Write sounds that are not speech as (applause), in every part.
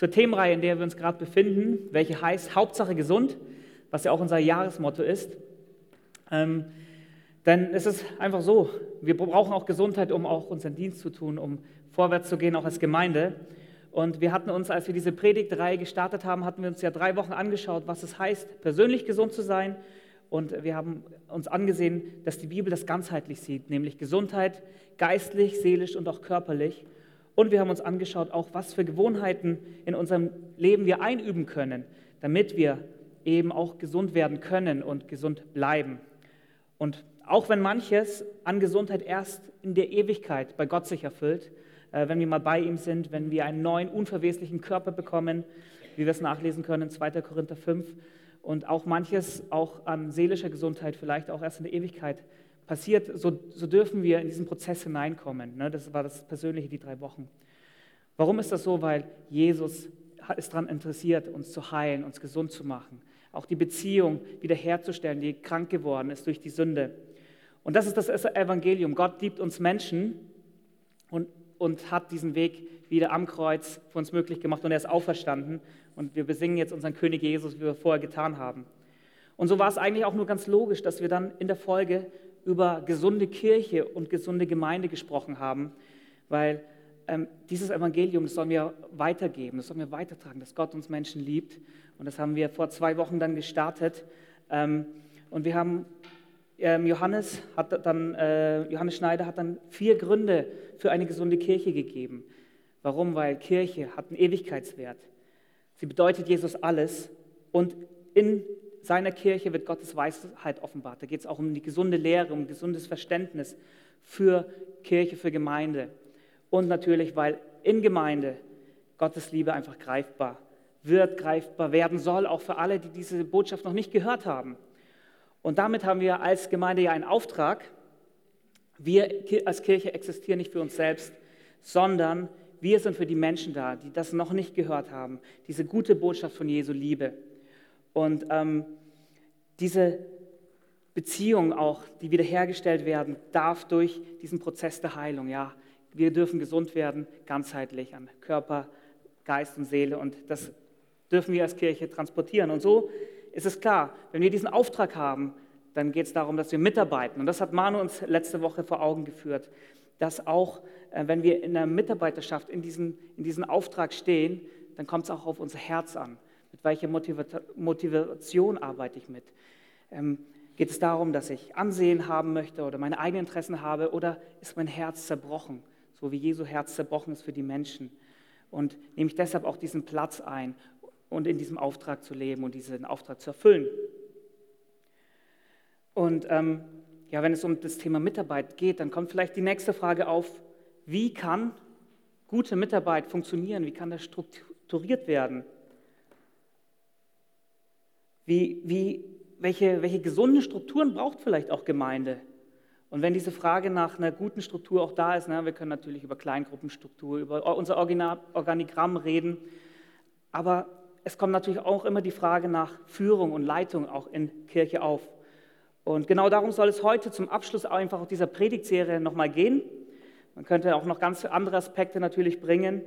zur Themenreihe, in der wir uns gerade befinden, welche heißt Hauptsache gesund, was ja auch unser Jahresmotto ist. Ähm, denn es ist einfach so, wir brauchen auch Gesundheit, um auch unseren Dienst zu tun, um vorwärts zu gehen, auch als Gemeinde. Und wir hatten uns, als wir diese Predigtreihe gestartet haben, hatten wir uns ja drei Wochen angeschaut, was es heißt, persönlich gesund zu sein. Und wir haben uns angesehen, dass die Bibel das ganzheitlich sieht, nämlich Gesundheit, geistlich, seelisch und auch körperlich. Und wir haben uns angeschaut, auch was für Gewohnheiten in unserem Leben wir einüben können, damit wir eben auch gesund werden können und gesund bleiben. Und auch wenn manches an Gesundheit erst in der Ewigkeit bei Gott sich erfüllt, äh, wenn wir mal bei ihm sind, wenn wir einen neuen, unverweslichen Körper bekommen, wie wir es nachlesen können in 2. Korinther 5. Und auch manches auch an seelischer Gesundheit vielleicht auch erst in der Ewigkeit passiert, so, so dürfen wir in diesen Prozess hineinkommen. Ne? Das war das Persönliche, die drei Wochen. Warum ist das so? Weil Jesus ist daran interessiert, uns zu heilen, uns gesund zu machen. Auch die Beziehung wiederherzustellen, die krank geworden ist durch die Sünde. Und das ist das Evangelium. Gott liebt uns Menschen und und hat diesen Weg wieder am Kreuz für uns möglich gemacht und er ist auferstanden. Und wir besingen jetzt unseren König Jesus, wie wir vorher getan haben. Und so war es eigentlich auch nur ganz logisch, dass wir dann in der Folge über gesunde Kirche und gesunde Gemeinde gesprochen haben, weil ähm, dieses Evangelium, das sollen wir weitergeben, das sollen wir weitertragen, dass Gott uns Menschen liebt. Und das haben wir vor zwei Wochen dann gestartet. Ähm, und wir haben ähm, Johannes, hat dann, äh, Johannes Schneider hat dann vier Gründe für eine gesunde Kirche gegeben. Warum? Weil Kirche hat einen Ewigkeitswert. Sie bedeutet Jesus alles und in seiner Kirche wird Gottes Weisheit offenbart. Da geht es auch um die gesunde Lehre, um gesundes Verständnis für Kirche, für Gemeinde. Und natürlich, weil in Gemeinde Gottes Liebe einfach greifbar wird, greifbar werden soll, auch für alle, die diese Botschaft noch nicht gehört haben. Und damit haben wir als Gemeinde ja einen Auftrag. Wir als Kirche existieren nicht für uns selbst, sondern wir sind für die Menschen da, die das noch nicht gehört haben. Diese gute Botschaft von Jesu Liebe. Und ähm, diese Beziehung auch, die wiederhergestellt werden, darf durch diesen Prozess der Heilung. Ja, wir dürfen gesund werden, ganzheitlich an Körper, Geist und Seele. Und das dürfen wir als Kirche transportieren. Und so ist es klar, wenn wir diesen Auftrag haben, dann geht es darum, dass wir mitarbeiten. Und das hat Manu uns letzte Woche vor Augen geführt, dass auch, äh, wenn wir in der Mitarbeiterschaft in diesen, in diesen Auftrag stehen, dann kommt es auch auf unser Herz an. Mit welcher Motivation arbeite ich mit? Ähm, geht es darum, dass ich Ansehen haben möchte oder meine eigenen Interessen habe oder ist mein Herz zerbrochen, so wie Jesu Herz zerbrochen ist für die Menschen? Und nehme ich deshalb auch diesen Platz ein und in diesem Auftrag zu leben und diesen Auftrag zu erfüllen. Und ähm, ja, wenn es um das Thema Mitarbeit geht, dann kommt vielleicht die nächste Frage auf, wie kann gute Mitarbeit funktionieren? Wie kann das strukturiert werden? Wie, wie, welche, welche gesunden Strukturen braucht vielleicht auch Gemeinde? Und wenn diese Frage nach einer guten Struktur auch da ist, na, wir können natürlich über Kleingruppenstruktur, über unser Organigramm reden, aber es kommt natürlich auch immer die Frage nach Führung und Leitung auch in Kirche auf. Und genau darum soll es heute zum Abschluss einfach dieser Predigtserie nochmal gehen. Man könnte auch noch ganz andere Aspekte natürlich bringen.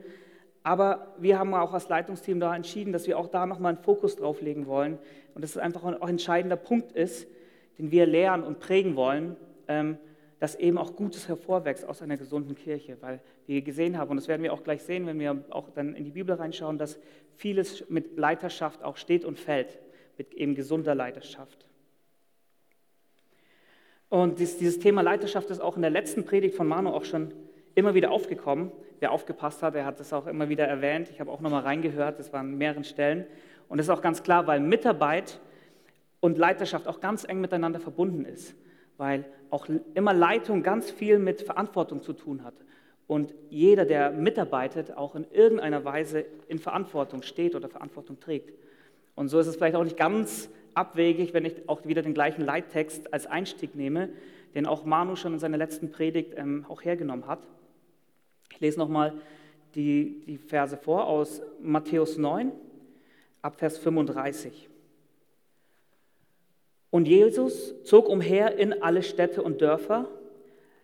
Aber wir haben auch als Leitungsteam da entschieden, dass wir auch da nochmal einen Fokus drauf legen wollen. Und dass es einfach auch ein entscheidender Punkt ist, den wir lehren und prägen wollen, ähm, dass eben auch Gutes hervorwächst aus einer gesunden Kirche. Weil wir gesehen haben, und das werden wir auch gleich sehen, wenn wir auch dann in die Bibel reinschauen, dass vieles mit Leiterschaft auch steht und fällt, mit eben gesunder Leiterschaft. Und dieses Thema Leiterschaft ist auch in der letzten Predigt von Manu auch schon immer wieder aufgekommen. Wer aufgepasst hat, der hat das auch immer wieder erwähnt. Ich habe auch nochmal reingehört, das waren an mehreren Stellen. Und das ist auch ganz klar, weil Mitarbeit und Leiterschaft auch ganz eng miteinander verbunden ist. Weil auch immer Leitung ganz viel mit Verantwortung zu tun hat. Und jeder, der mitarbeitet, auch in irgendeiner Weise in Verantwortung steht oder Verantwortung trägt. Und so ist es vielleicht auch nicht ganz abwegig, wenn ich auch wieder den gleichen Leittext als Einstieg nehme, den auch Manu schon in seiner letzten Predigt ähm, auch hergenommen hat. Ich lese nochmal die, die Verse vor aus Matthäus 9, ab Vers 35. Und Jesus zog umher in alle Städte und Dörfer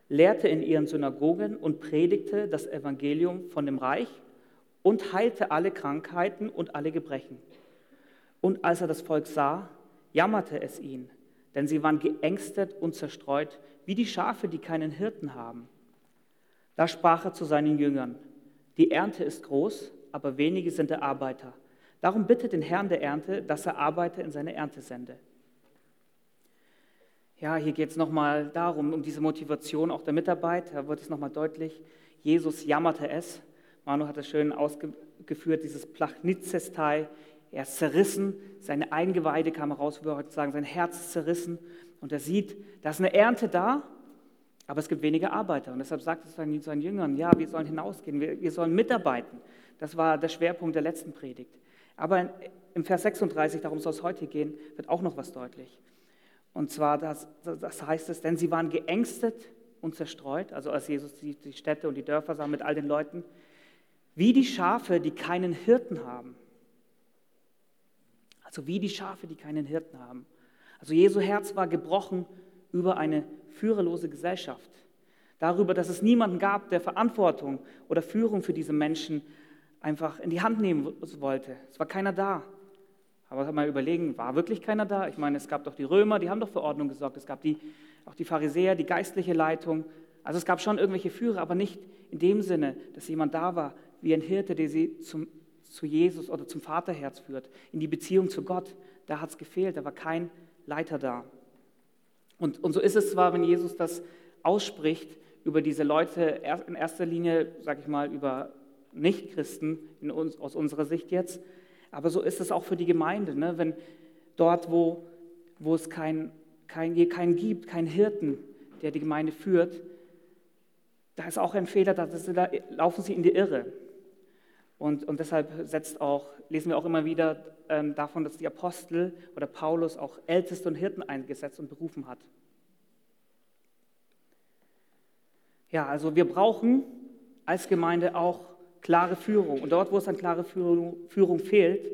lehrte in ihren Synagogen und predigte das Evangelium von dem Reich und heilte alle Krankheiten und alle Gebrechen. Und als er das Volk sah, jammerte es ihn, denn sie waren geängstet und zerstreut, wie die Schafe, die keinen Hirten haben. Da sprach er zu seinen Jüngern, die Ernte ist groß, aber wenige sind der Arbeiter. Darum bittet den Herrn der Ernte, dass er Arbeiter in seine Ernte sende. Ja, hier geht es nochmal darum, um diese Motivation auch der Mitarbeit. Da wird es nochmal deutlich. Jesus jammerte es. Manu hat das schön ausgeführt, dieses Plachnizestai. Er ist zerrissen, seine Eingeweide kam heraus, würde heute sagen, sein Herz ist zerrissen. Und er sieht, da ist eine Ernte da, aber es gibt wenige Arbeiter. Und deshalb sagt es seinen, seinen Jüngern, ja, wir sollen hinausgehen, wir, wir sollen mitarbeiten. Das war der Schwerpunkt der letzten Predigt. Aber im Vers 36, darum soll es heute gehen, wird auch noch was deutlich. Und zwar, das, das heißt es, denn sie waren geängstet und zerstreut, also als Jesus die, die Städte und die Dörfer sah mit all den Leuten, wie die Schafe, die keinen Hirten haben. Also wie die Schafe, die keinen Hirten haben. Also Jesu Herz war gebrochen über eine führerlose Gesellschaft. Darüber, dass es niemanden gab, der Verantwortung oder Führung für diese Menschen einfach in die Hand nehmen wollte. Es war keiner da. Aber mal überlegen, war wirklich keiner da? Ich meine, es gab doch die Römer, die haben doch für Ordnung gesorgt. Es gab die, auch die Pharisäer, die geistliche Leitung. Also es gab schon irgendwelche Führer, aber nicht in dem Sinne, dass jemand da war, wie ein Hirte, der sie zum, zu Jesus oder zum Vaterherz führt, in die Beziehung zu Gott. Da hat es gefehlt, da war kein Leiter da. Und, und so ist es zwar, wenn Jesus das ausspricht über diese Leute, in erster Linie, sage ich mal, über Nichtchristen uns, aus unserer Sicht jetzt, aber so ist es auch für die Gemeinde. Ne? Wenn dort, wo, wo es keinen kein, kein gibt, keinen Hirten, der die Gemeinde führt, da ist auch ein Fehler, da, da laufen sie in die Irre. Und, und deshalb setzt auch, lesen wir auch immer wieder ähm, davon, dass die Apostel oder Paulus auch Älteste und Hirten eingesetzt und berufen hat. Ja, also wir brauchen als Gemeinde auch klare Führung. Und dort, wo es an klare Führung, Führung fehlt,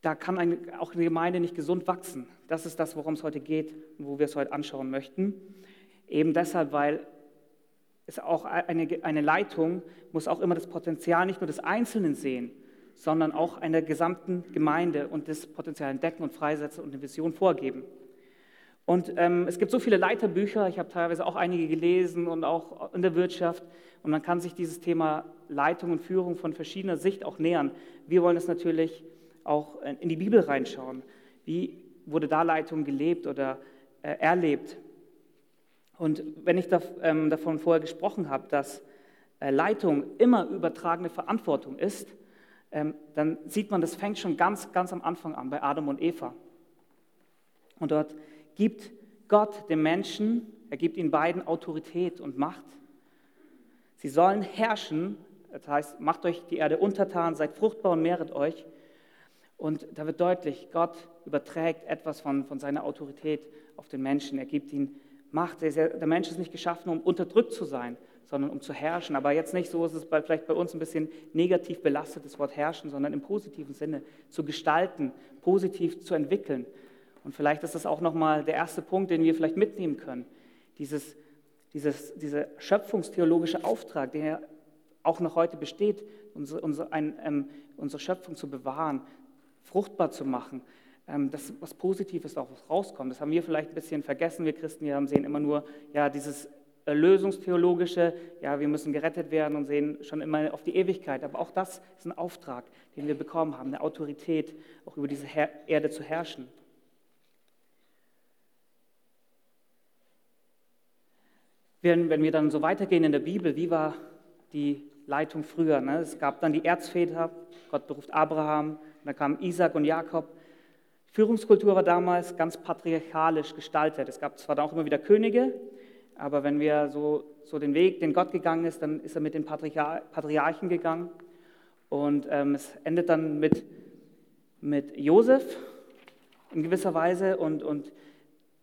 da kann eine, auch eine Gemeinde nicht gesund wachsen. Das ist das, worum es heute geht und wo wir es heute anschauen möchten. Eben deshalb, weil es auch eine, eine Leitung muss auch immer das Potenzial nicht nur des Einzelnen sehen, sondern auch einer gesamten Gemeinde und das Potenzial entdecken und freisetzen und eine Vision vorgeben. Und ähm, es gibt so viele Leiterbücher, ich habe teilweise auch einige gelesen und auch in der Wirtschaft. Und man kann sich dieses Thema Leitung und Führung von verschiedener Sicht auch nähern. Wir wollen es natürlich auch in die Bibel reinschauen. Wie wurde da Leitung gelebt oder äh, erlebt? Und wenn ich ähm, davon vorher gesprochen habe, dass äh, Leitung immer übertragene Verantwortung ist, ähm, dann sieht man, das fängt schon ganz, ganz am Anfang an bei Adam und Eva. Und dort gibt Gott dem Menschen, er gibt ihnen beiden Autorität und Macht. Sie sollen herrschen, das heißt, macht euch die Erde untertan, seid fruchtbar und mehret euch. Und da wird deutlich, Gott überträgt etwas von, von seiner Autorität auf den Menschen. Er gibt ihnen Macht. Der Mensch ist nicht geschaffen, um unterdrückt zu sein, sondern um zu herrschen. Aber jetzt nicht so, ist es bei, vielleicht bei uns ein bisschen negativ belastet, das Wort herrschen, sondern im positiven Sinne zu gestalten, positiv zu entwickeln. Und vielleicht ist das auch nochmal der erste Punkt, den wir vielleicht mitnehmen können. Dieses, dieses, dieser schöpfungstheologische Auftrag, der auch noch heute besteht, unsere, unsere, ein, ähm, unsere Schöpfung zu bewahren, fruchtbar zu machen, dass was Positives auch rauskommt. Das haben wir vielleicht ein bisschen vergessen, wir Christen, wir sehen immer nur ja, dieses Erlösungstheologische, ja, wir müssen gerettet werden und sehen schon immer auf die Ewigkeit. Aber auch das ist ein Auftrag, den wir bekommen haben, eine Autorität, auch über diese Her Erde zu herrschen. Wenn, wenn wir dann so weitergehen in der Bibel, wie war die Leitung früher? Ne? Es gab dann die Erzväter, Gott beruft Abraham, dann kamen Isaac und Jakob. Führungskultur war damals ganz patriarchalisch gestaltet. Es gab zwar auch immer wieder Könige, aber wenn wir so, so den Weg, den Gott gegangen ist, dann ist er mit den Patriarchen gegangen. Und ähm, es endet dann mit, mit Josef in gewisser Weise und, und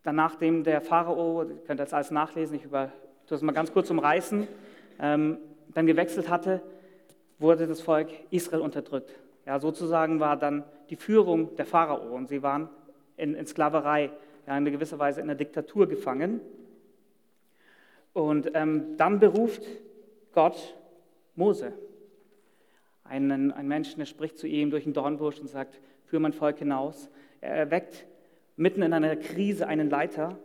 dann nachdem der Pharao, ihr könnt das alles nachlesen, ich über, das mal ganz kurz umreißen, ähm, dann gewechselt hatte, wurde das Volk Israel unterdrückt. Ja, sozusagen war dann die Führung der Pharao und sie waren in, in Sklaverei, ja, in gewisser Weise in der Diktatur gefangen. Und ähm, dann beruft Gott Mose. einen, einen Menschen, der spricht zu ihm durch den Dornbusch und sagt, führe mein Volk hinaus. Er erweckt mitten in einer Krise einen Leiter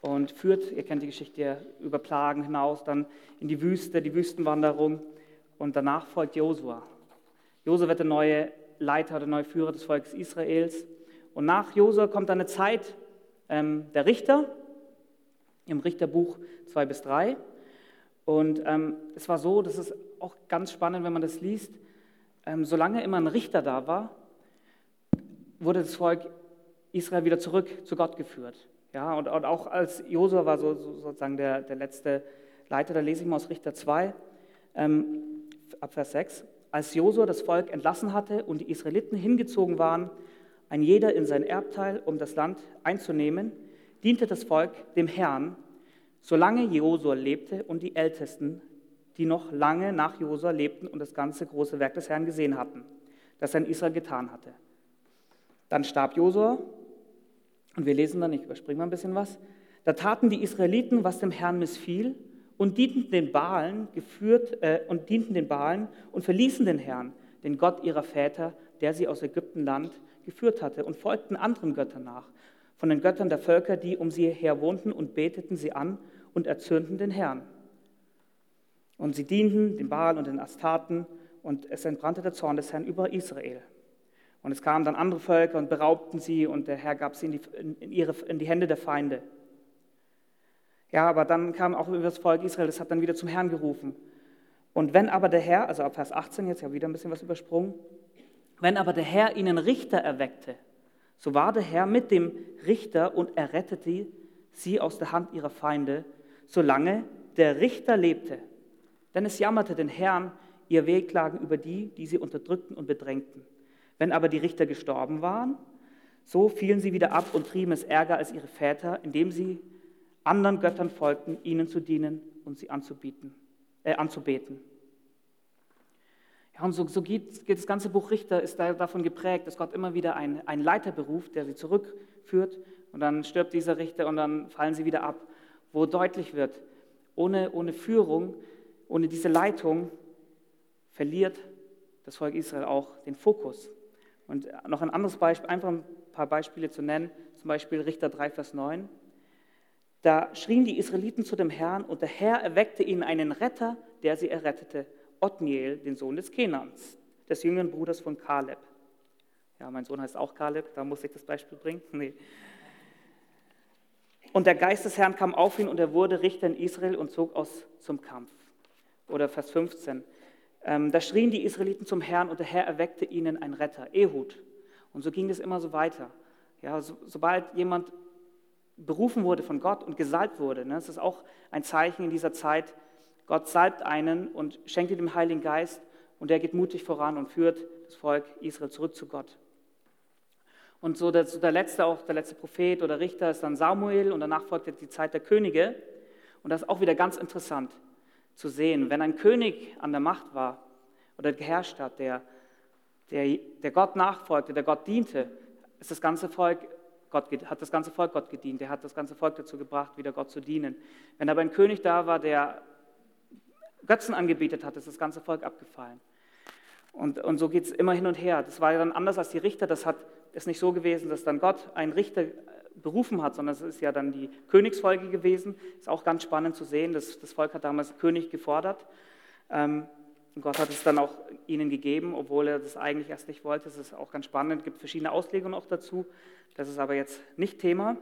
und führt, ihr kennt die Geschichte, über Plagen hinaus, dann in die Wüste, die Wüstenwanderung und danach folgt Josua. Josua wird der neue Leiter, der neue Führer des Volkes Israels. Und nach Josua kommt dann eine Zeit ähm, der Richter, im Richterbuch 2 bis 3. Und ähm, es war so, das ist auch ganz spannend, wenn man das liest, ähm, solange immer ein Richter da war, wurde das Volk Israel wieder zurück zu Gott geführt. Ja, und, und auch als Josua war so, so, sozusagen der, der letzte Leiter, da lese ich mal aus Richter 2, ähm, ab Vers 6. Als Josua das Volk entlassen hatte und die Israeliten hingezogen waren, ein jeder in sein Erbteil, um das Land einzunehmen, diente das Volk dem Herrn, solange Josua lebte und die Ältesten, die noch lange nach Josua lebten und das ganze große Werk des Herrn gesehen hatten, das er in Israel getan hatte. Dann starb Josua und wir lesen dann, ich überspringe mal ein bisschen was. Da taten die Israeliten, was dem Herrn missfiel und dienten den Baalen, geführt, äh, und dienten den Baalen und verließen den Herrn, den Gott ihrer Väter, der sie aus Ägyptenland geführt hatte, und folgten anderen Göttern nach, von den Göttern der Völker, die um sie her wohnten, und beteten sie an und erzürnten den Herrn. Und sie dienten den Baal und den Astaten, und es entbrannte der Zorn des Herrn über Israel. Und es kamen dann andere Völker und beraubten sie und der Herr gab sie in die, in ihre, in die Hände der Feinde. Ja, aber dann kam auch über das Volk Israel, das hat dann wieder zum Herrn gerufen. Und wenn aber der Herr, also ab Vers 18, jetzt ja wieder ein bisschen was übersprungen, wenn aber der Herr ihnen Richter erweckte, so war der Herr mit dem Richter und errettete sie aus der Hand ihrer Feinde, solange der Richter lebte. Denn es jammerte den Herrn ihr Wehklagen über die, die sie unterdrückten und bedrängten. Wenn aber die Richter gestorben waren, so fielen sie wieder ab und trieben es ärger als ihre Väter, indem sie anderen Göttern folgten, ihnen zu dienen und sie anzubieten, äh, anzubeten. Ja, und so, so geht, geht, das ganze Buch Richter, ist da, davon geprägt, dass Gott immer wieder einen, Leiter beruft, der sie zurückführt und dann stirbt dieser Richter und dann fallen sie wieder ab, wo deutlich wird, ohne, ohne Führung, ohne diese Leitung verliert das Volk Israel auch den Fokus. Und noch ein anderes Beispiel, einfach ein paar Beispiele zu nennen, zum Beispiel Richter 3, Vers 9. Da schrien die Israeliten zu dem Herrn und der Herr erweckte ihnen einen Retter, der sie errettete, Othniel, den Sohn des Kenans, des jüngeren Bruders von Kaleb. Ja, mein Sohn heißt auch Kaleb, da muss ich das Beispiel bringen. (laughs) Nee. Und der Geist des Herrn kam auf ihn und er wurde Richter in Israel und zog aus zum Kampf. Oder Vers 15. Ähm, da schrien die Israeliten zum Herrn und der Herr erweckte ihnen einen Retter, Ehud. Und so ging es immer so weiter. Ja, so, sobald jemand berufen wurde von Gott und gesalbt wurde, ne, das ist auch ein Zeichen in dieser Zeit, Gott salbt einen und schenkt ihm den Heiligen Geist und der geht mutig voran und führt das Volk Israel zurück zu Gott. Und so der, so der letzte, auch der letzte Prophet oder Richter ist dann Samuel und danach folgt die Zeit der Könige. Und das ist auch wieder ganz interessant zu sehen. Wenn ein König an der Macht war oder geherrscht hat, der, der, der Gott nachfolgte, der Gott diente, ist das ganze Volk Gott, hat das ganze Volk Gott gedient. Der hat das ganze Volk dazu gebracht, wieder Gott zu dienen. Wenn aber ein König da war, der Götzen angebetet hat, ist das ganze Volk abgefallen. Und, und so geht es immer hin und her. Das war ja dann anders als die Richter. Das hat, ist nicht so gewesen, dass dann Gott einen Richter berufen hat, sondern es ist ja dann die Königsfolge gewesen. Ist auch ganz spannend zu sehen. Das, das Volk hat damals König gefordert. Ähm, und Gott hat es dann auch ihnen gegeben, obwohl er das eigentlich erst nicht wollte. Das ist auch ganz spannend. Es gibt verschiedene Auslegungen auch dazu. Das ist aber jetzt nicht Thema,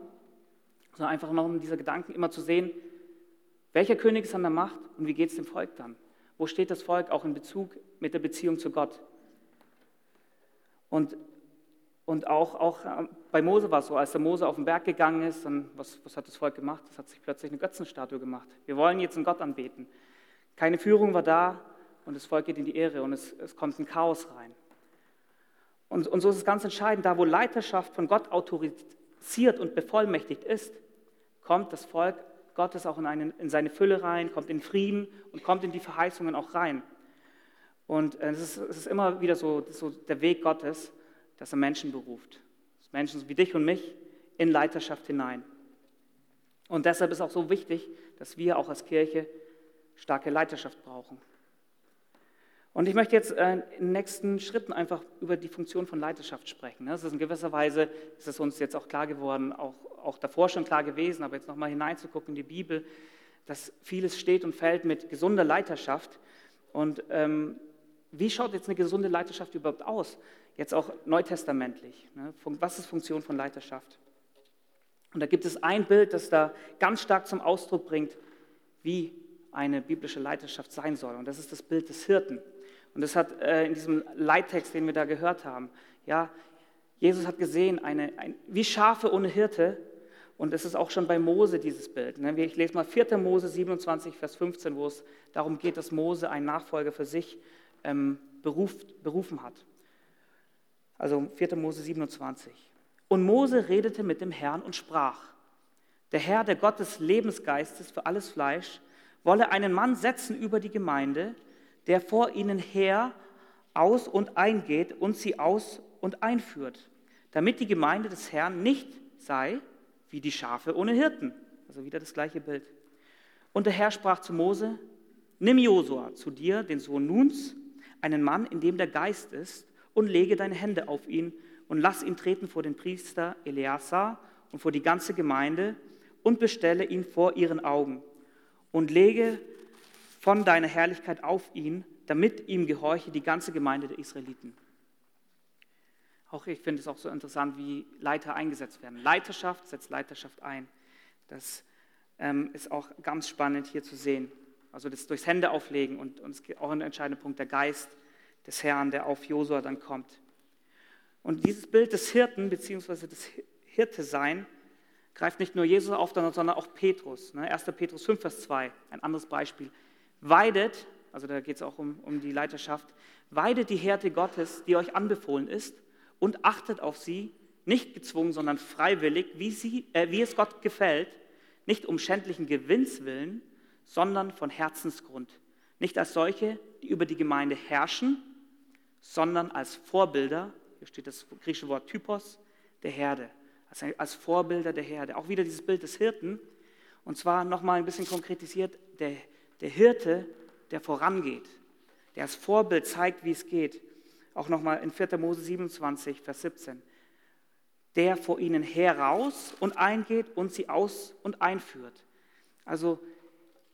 sondern einfach noch um diese Gedanken immer zu sehen, welcher König ist an der Macht und wie geht es dem Volk dann? Wo steht das Volk auch in Bezug mit der Beziehung zu Gott? Und und auch, auch äh, bei Mose war es so, als der Mose auf den Berg gegangen ist, dann, was, was hat das Volk gemacht? Es hat sich plötzlich eine Götzenstatue gemacht. Wir wollen jetzt einen Gott anbeten. Keine Führung war da und das Volk geht in die Ehre und es, es kommt ein Chaos rein. Und, und so ist es ganz entscheidend, da wo Leiterschaft von Gott autorisiert und bevollmächtigt ist, kommt das Volk Gottes auch in, einen, in seine Fülle rein, kommt in Frieden und kommt in die Verheißungen auch rein. Und äh, es ist, es ist immer wieder so, so der Weg Gottes dass er Menschen beruft. Menschen wie dich und mich in Leiterschaft hinein. Und deshalb ist auch so wichtig, dass wir auch als Kirche starke Leiterschaft brauchen. Und ich möchte jetzt äh, in den nächsten Schritten einfach über die Funktion von Leiterschaft sprechen. Das ist in gewisser Weise, ist es uns jetzt auch klar geworden, auch, auch davor schon klar gewesen, aber jetzt nochmal hineinzugucken in die Bibel, dass vieles steht und fällt mit gesunder Leiterschaft. Und ähm, wie schaut jetzt eine gesunde Leiterschaft überhaupt aus? Jetzt auch neutestamentlich. Ne? Was ist Funktion von Leiterschaft? Und da gibt es ein Bild, das da ganz stark zum Ausdruck bringt, wie eine biblische Leiterschaft sein soll. Und das ist das Bild des Hirten. Und das hat äh, in diesem Leittext, den wir da gehört haben, ja, Jesus hat gesehen, eine, ein, wie Schafe ohne Hirte. Und das ist auch schon bei Mose dieses Bild. Ne? Ich lese mal 4. Mose 27, Vers 15, wo es darum geht, dass Mose einen Nachfolger für sich ähm, beruft, berufen hat. Also 4. Mose 27. Und Mose redete mit dem Herrn und sprach, der Herr, der Gott des Lebensgeistes für alles Fleisch, wolle einen Mann setzen über die Gemeinde, der vor ihnen her aus und eingeht und sie aus und einführt, damit die Gemeinde des Herrn nicht sei wie die Schafe ohne Hirten. Also wieder das gleiche Bild. Und der Herr sprach zu Mose, nimm Josua zu dir, den Sohn Nuns, einen Mann, in dem der Geist ist, und lege deine Hände auf ihn und lass ihn treten vor den Priester Eleazar und vor die ganze Gemeinde und bestelle ihn vor ihren Augen und lege von deiner Herrlichkeit auf ihn, damit ihm gehorche die ganze Gemeinde der Israeliten. Auch ich finde es auch so interessant, wie Leiter eingesetzt werden. Leiterschaft setzt Leiterschaft ein. Das ähm, ist auch ganz spannend hier zu sehen. Also das durchs Hände auflegen und, und es ist auch ein entscheidender Punkt, der Geist des Herrn, der auf Josua dann kommt. Und dieses Bild des Hirten bzw. des Hirte-Sein greift nicht nur Jesus auf, sondern auch Petrus. 1. Ne? Petrus 5, Vers 2, ein anderes Beispiel weidet, also da geht es auch um, um die Leiterschaft, weidet die Härte Gottes, die euch anbefohlen ist, und achtet auf sie, nicht gezwungen, sondern freiwillig, wie, sie, äh, wie es Gott gefällt, nicht um schändlichen Gewinns willen, sondern von Herzensgrund. Nicht als solche, die über die Gemeinde herrschen, sondern als Vorbilder, hier steht das griechische Wort Typos, der Herde, als, als Vorbilder der Herde. Auch wieder dieses Bild des Hirten, und zwar nochmal ein bisschen konkretisiert, der der Hirte, der vorangeht, der als Vorbild zeigt, wie es geht. Auch nochmal in 4. Mose 27, Vers 17. Der vor ihnen heraus und eingeht und sie aus und einführt. Also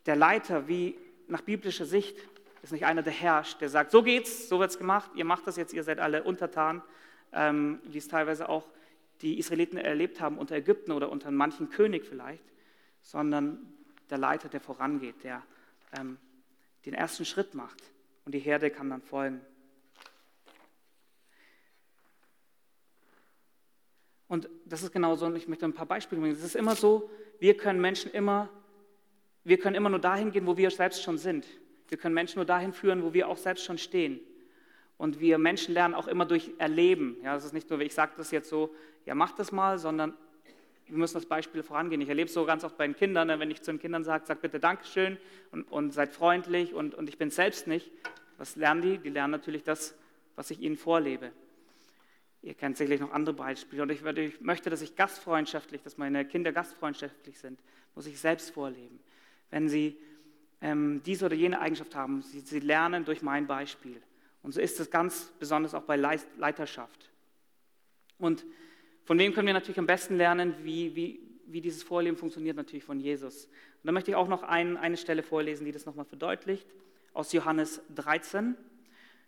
der Leiter, wie nach biblischer Sicht, ist nicht einer, der herrscht, der sagt, so geht's, so wird's gemacht, ihr macht das jetzt, ihr seid alle untertan, ähm, wie es teilweise auch die Israeliten erlebt haben unter Ägypten oder unter manchen König vielleicht, sondern der Leiter, der vorangeht, der ähm, den ersten Schritt macht und die Herde kann dann folgen. Und das ist genau so, und ich möchte ein paar Beispiele bringen. Es ist immer so, wir können Menschen immer, wir können immer nur dahin gehen, wo wir selbst schon sind. Wir können Menschen nur dahin führen, wo wir auch selbst schon stehen. Und wir Menschen lernen auch immer durch Erleben. Ja, das ist nicht nur, ich sage das jetzt so, ja, mach das mal, sondern wir müssen das Beispiel vorangehen. Ich erlebe es so ganz oft bei den Kindern, ne, wenn ich zu den Kindern sage, sag bitte Dankeschön und, und seid freundlich und, und ich bin selbst nicht. Was lernen die? Die lernen natürlich das, was ich ihnen vorlebe. Ihr kennt sicherlich noch andere Beispiele. Und ich, ich möchte, dass ich gastfreundschaftlich, dass meine Kinder gastfreundschaftlich sind, muss ich selbst vorleben. Wenn sie ähm, diese oder jene Eigenschaft haben, sie, sie lernen durch mein Beispiel. Und so ist es ganz besonders auch bei Leiterschaft. Und von wem können wir natürlich am besten lernen, wie, wie, wie dieses Vorleben funktioniert? Natürlich von Jesus. Und da möchte ich auch noch ein, eine Stelle vorlesen, die das nochmal verdeutlicht, aus Johannes 13.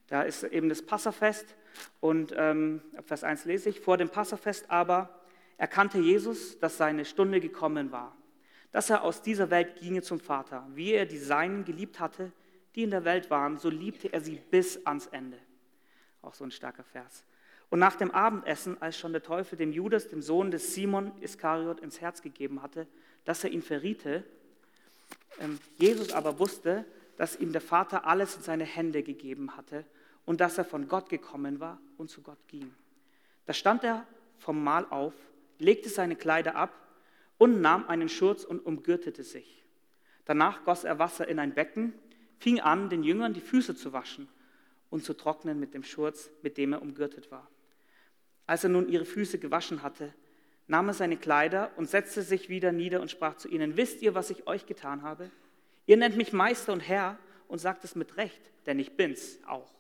Da ist eben das Passafest und ähm, Vers 1 lese ich, vor dem Passafest aber erkannte Jesus, dass seine Stunde gekommen war, dass er aus dieser Welt ginge zum Vater. Wie er die Seinen geliebt hatte, die in der Welt waren, so liebte er sie bis ans Ende. Auch so ein starker Vers. Und nach dem Abendessen, als schon der Teufel dem Judas, dem Sohn des Simon Iskariot, ins Herz gegeben hatte, dass er ihn verriete, ähm, Jesus aber wusste, dass ihm der Vater alles in seine Hände gegeben hatte und dass er von Gott gekommen war und zu Gott ging. Da stand er vom Mahl auf, legte seine Kleider ab und nahm einen Schurz und umgürtete sich. Danach goss er Wasser in ein Becken, fing an, den Jüngern die Füße zu waschen und zu trocknen mit dem Schurz, mit dem er umgürtet war. Als er nun ihre Füße gewaschen hatte, nahm er seine Kleider und setzte sich wieder nieder und sprach zu ihnen, wisst ihr, was ich euch getan habe? Ihr nennt mich Meister und Herr und sagt es mit Recht, denn ich bin's auch.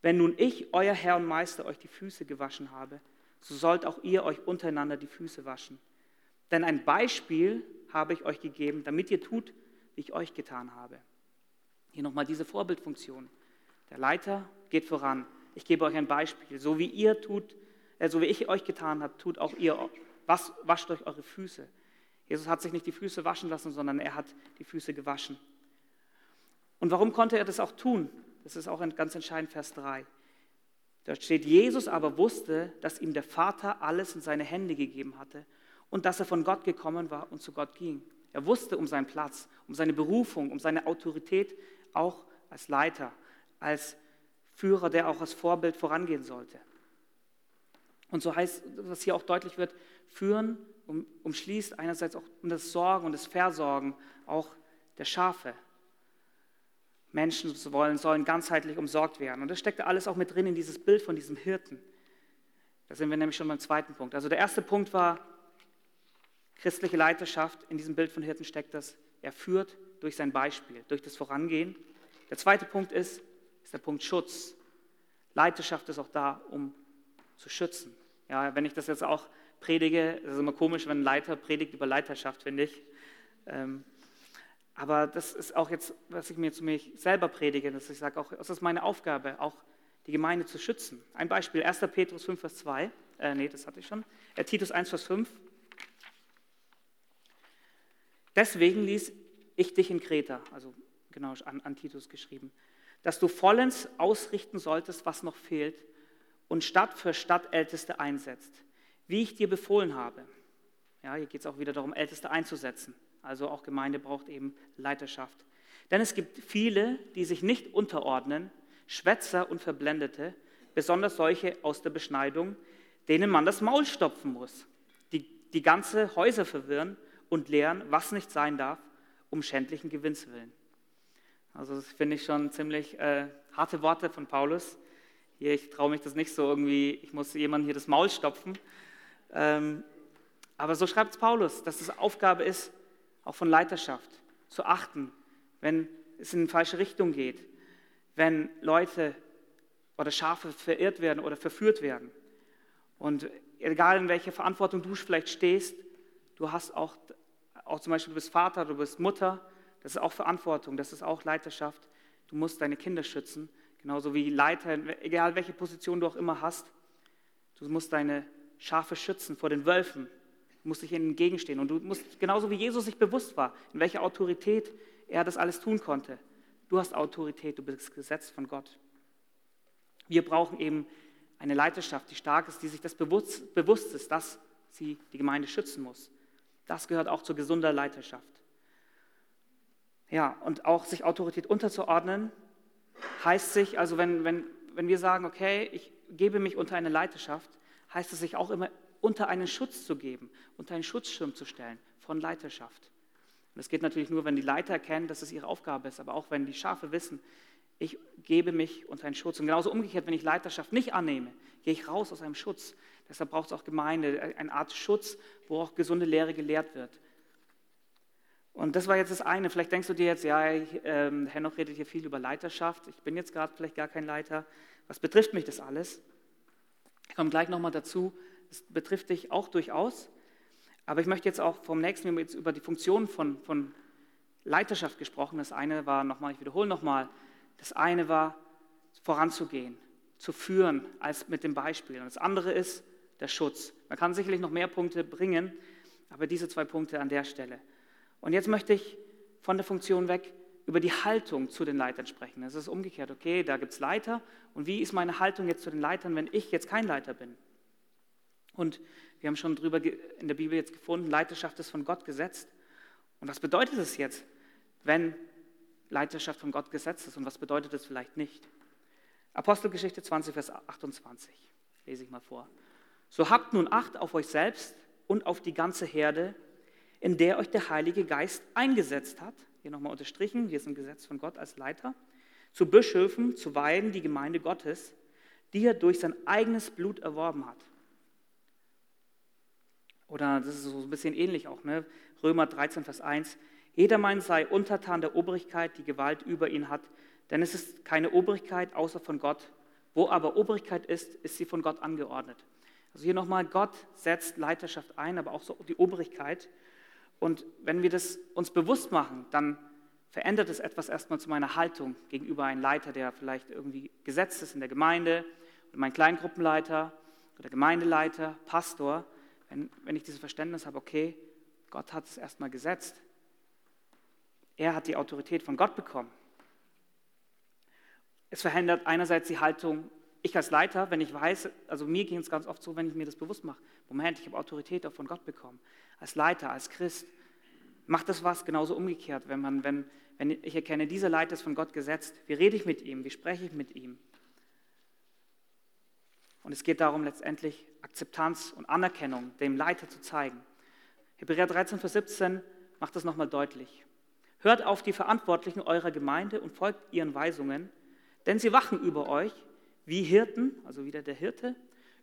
Wenn nun ich, euer Herr und Meister, euch die Füße gewaschen habe, so sollt auch ihr euch untereinander die Füße waschen. Denn ein Beispiel habe ich euch gegeben, damit ihr tut, wie ich euch getan habe. Hier nochmal diese Vorbildfunktion. Der Leiter geht voran. Ich gebe euch ein Beispiel. So wie ihr tut, so wie ich euch getan habe, tut auch ihr, was, wascht euch eure Füße. Jesus hat sich nicht die Füße waschen lassen, sondern er hat die Füße gewaschen. Und warum konnte er das auch tun? Das ist auch ganz entscheidend, Vers 3. Dort steht, Jesus aber wusste, dass ihm der Vater alles in seine Hände gegeben hatte und dass er von Gott gekommen war und zu Gott ging. Er wusste um seinen Platz, um seine Berufung, um seine Autorität, auch als Leiter, als Führer, der auch als Vorbild vorangehen sollte. Und so heißt, was hier auch deutlich wird, führen um, umschließt einerseits auch das Sorgen und das Versorgen auch der Schafe. Menschen wollen, sollen ganzheitlich umsorgt werden. Und das steckt alles auch mit drin in dieses Bild von diesem Hirten. Da sind wir nämlich schon beim zweiten Punkt. Also der erste Punkt war christliche Leiterschaft. In diesem Bild von Hirten steckt das, er führt durch sein Beispiel, durch das Vorangehen. Der zweite Punkt ist, ist der Punkt Schutz. Leiterschaft ist auch da, um zu schützen. Ja, wenn ich das jetzt auch predige, das ist immer komisch, wenn ein Leiter predigt über Leiterschaft, finde ich. Ähm, aber das ist auch jetzt, was ich mir zu mir selber predige, dass ich sage, auch, das ist meine Aufgabe, auch die Gemeinde zu schützen. Ein Beispiel, 1. Petrus 5, Vers 2, äh, nee, das hatte ich schon, äh, Titus 1, Vers 5. Deswegen ließ ich dich in Kreta, also genau an, an Titus geschrieben, dass du vollends ausrichten solltest, was noch fehlt und Stadt für Stadt Älteste einsetzt, wie ich dir befohlen habe. Ja, hier geht es auch wieder darum, Älteste einzusetzen. Also auch Gemeinde braucht eben Leiterschaft. Denn es gibt viele, die sich nicht unterordnen, Schwätzer und Verblendete, besonders solche aus der Beschneidung, denen man das Maul stopfen muss, die die ganze Häuser verwirren und lehren, was nicht sein darf, um schändlichen Gewinns willen. Also das finde ich schon ziemlich äh, harte Worte von Paulus. Hier, ich traue mich das nicht so irgendwie, ich muss jemandem hier das Maul stopfen. Ähm, aber so schreibt es Paulus, dass es Aufgabe ist, auch von Leiterschaft, zu achten, wenn es in eine falsche Richtung geht, wenn Leute oder Schafe verirrt werden oder verführt werden. Und egal in welcher Verantwortung du vielleicht stehst, du hast auch, auch zum Beispiel, du bist Vater, du bist Mutter, das ist auch Verantwortung, das ist auch Leiterschaft. Du musst deine Kinder schützen, genauso wie Leiter, egal welche Position du auch immer hast. Du musst deine Schafe schützen vor den Wölfen, musst dich ihnen entgegenstehen. Und du musst, genauso wie Jesus sich bewusst war, in welcher Autorität er das alles tun konnte. Du hast Autorität, du bist gesetzt von Gott. Wir brauchen eben eine Leiterschaft, die stark ist, die sich das bewusst, bewusst ist, dass sie die Gemeinde schützen muss. Das gehört auch zur gesunder Leiterschaft. Ja, und auch sich Autorität unterzuordnen, heißt sich, also wenn, wenn, wenn wir sagen, okay, ich gebe mich unter eine Leiterschaft, heißt es sich auch immer unter einen Schutz zu geben, unter einen Schutzschirm zu stellen von Leiterschaft. Und das geht natürlich nur, wenn die Leiter erkennen, dass es ihre Aufgabe ist, aber auch wenn die Schafe wissen, ich gebe mich unter einen Schutz. Und genauso umgekehrt, wenn ich Leiterschaft nicht annehme, gehe ich raus aus einem Schutz. Deshalb braucht es auch Gemeinde, eine Art Schutz, wo auch gesunde Lehre gelehrt wird. Und das war jetzt das eine. Vielleicht denkst du dir jetzt, ja, ähm, Henoch redet hier viel über Leiterschaft. Ich bin jetzt gerade vielleicht gar kein Leiter. Was betrifft mich das alles? Ich komme gleich nochmal dazu, das betrifft dich auch durchaus. Aber ich möchte jetzt auch vom nächsten, wir haben jetzt über die Funktion von, von Leiterschaft gesprochen. Das eine war nochmal, ich wiederhole nochmal, das eine war voranzugehen, zu führen als mit dem Beispiel. Und das andere ist der Schutz. Man kann sicherlich noch mehr Punkte bringen, aber diese zwei Punkte an der Stelle. Und jetzt möchte ich von der Funktion weg über die Haltung zu den Leitern sprechen. Es ist umgekehrt, okay, da gibt es Leiter. Und wie ist meine Haltung jetzt zu den Leitern, wenn ich jetzt kein Leiter bin? Und wir haben schon drüber in der Bibel jetzt gefunden, Leiterschaft ist von Gott gesetzt. Und was bedeutet es jetzt, wenn Leiterschaft von Gott gesetzt ist und was bedeutet es vielleicht nicht? Apostelgeschichte 20, Vers 28, lese ich mal vor. So habt nun Acht auf euch selbst und auf die ganze Herde, in der euch der Heilige Geist eingesetzt hat hier nochmal unterstrichen, wir sind gesetzt von Gott als Leiter, zu Bischöfen, zu weiden die Gemeinde Gottes, die er durch sein eigenes Blut erworben hat. Oder das ist so ein bisschen ähnlich auch, ne? Römer 13, Vers 1. Jedermann sei untertan der Obrigkeit, die Gewalt über ihn hat, denn es ist keine Obrigkeit außer von Gott. Wo aber Obrigkeit ist, ist sie von Gott angeordnet. Also hier nochmal, Gott setzt Leiterschaft ein, aber auch so die Obrigkeit. Und wenn wir das uns bewusst machen, dann verändert es etwas erstmal zu meiner Haltung gegenüber einem Leiter, der vielleicht irgendwie gesetzt ist in der Gemeinde, oder mein Kleingruppenleiter oder Gemeindeleiter, Pastor. Wenn, wenn ich dieses Verständnis habe, okay, Gott hat es erstmal gesetzt. Er hat die Autorität von Gott bekommen. Es verändert einerseits die Haltung, ich als Leiter, wenn ich weiß, also mir ging es ganz oft so, wenn ich mir das bewusst mache, Moment, ich habe Autorität auch von Gott bekommen. Als Leiter, als Christ, macht das was genauso umgekehrt, wenn, man, wenn, wenn ich erkenne, dieser Leiter ist von Gott gesetzt, wie rede ich mit ihm, wie spreche ich mit ihm. Und es geht darum, letztendlich Akzeptanz und Anerkennung dem Leiter zu zeigen. Hebräer 13, Vers 17 macht das nochmal deutlich. Hört auf die Verantwortlichen eurer Gemeinde und folgt ihren Weisungen, denn sie wachen über euch wie Hirten, also wieder der Hirte,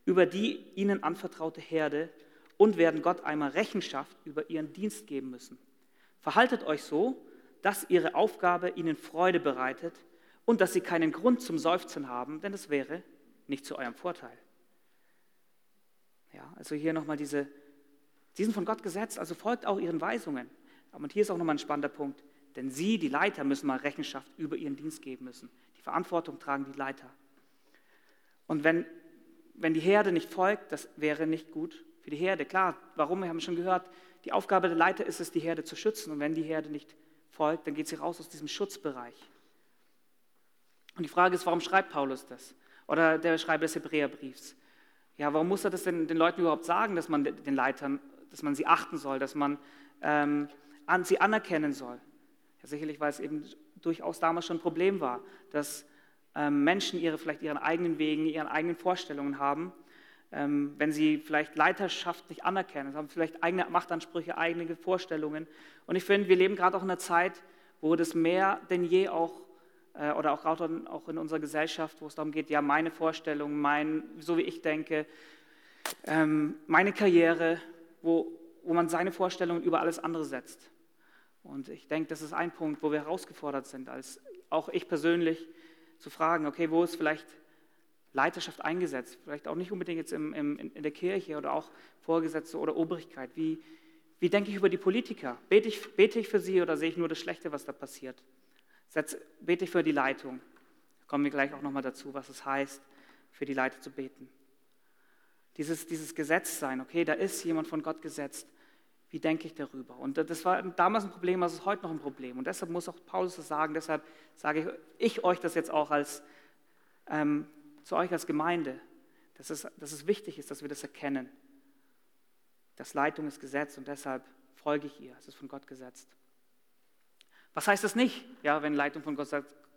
über die ihnen anvertraute Herde und werden Gott einmal Rechenschaft über ihren Dienst geben müssen. Verhaltet euch so, dass ihre Aufgabe ihnen Freude bereitet und dass sie keinen Grund zum Seufzen haben, denn es wäre nicht zu eurem Vorteil. Ja, also hier nochmal diese, sie sind von Gott gesetzt, also folgt auch ihren Weisungen. Und hier ist auch nochmal ein spannender Punkt. Denn sie, die Leiter, müssen mal Rechenschaft über ihren Dienst geben müssen. Die Verantwortung tragen die Leiter. Und wenn, wenn die Herde nicht folgt, das wäre nicht gut für die Herde. Klar, warum? Wir haben schon gehört, die Aufgabe der Leiter ist es, die Herde zu schützen. Und wenn die Herde nicht folgt, dann geht sie raus aus diesem Schutzbereich. Und die Frage ist, warum schreibt Paulus das? Oder der Schreiber des Hebräerbriefs. Ja, warum muss er das denn den Leuten überhaupt sagen, dass man den Leitern, dass man sie achten soll, dass man ähm, an, sie anerkennen soll? Ja, sicherlich, weil es eben durchaus damals schon ein Problem war, dass Menschen ihre, vielleicht ihren eigenen Wegen, ihre eigenen Vorstellungen haben. Ähm, wenn sie vielleicht Leiterschaft nicht anerkennen, haben vielleicht eigene Machtansprüche, eigene Vorstellungen. Und ich finde, wir leben gerade auch in einer Zeit, wo das mehr denn je auch, äh, oder auch, auch in unserer Gesellschaft, wo es darum geht, ja, meine Vorstellungen, mein, so wie ich denke, ähm, meine Karriere, wo, wo man seine Vorstellungen über alles andere setzt. Und ich denke, das ist ein Punkt, wo wir herausgefordert sind, als auch ich persönlich zu fragen, okay, wo ist vielleicht Leiterschaft eingesetzt? Vielleicht auch nicht unbedingt jetzt im, im, in der Kirche oder auch Vorgesetzte oder Obrigkeit. Wie, wie denke ich über die Politiker? Bete ich, bete ich für sie oder sehe ich nur das Schlechte, was da passiert? Setz, bete ich für die Leitung? Kommen wir gleich auch nochmal dazu, was es heißt, für die Leiter zu beten. Dieses, dieses Gesetzsein, okay, da ist jemand von Gott gesetzt wie denke ich darüber? Und das war damals ein Problem, das ist heute noch ein Problem. Und deshalb muss auch Paulus das sagen, deshalb sage ich, ich euch das jetzt auch als, ähm, zu euch als Gemeinde, dass es, dass es wichtig ist, dass wir das erkennen. Das Leitung ist Gesetz und deshalb folge ich ihr. Es ist von Gott gesetzt. Was heißt das nicht, ja, wenn Leitung von Gott,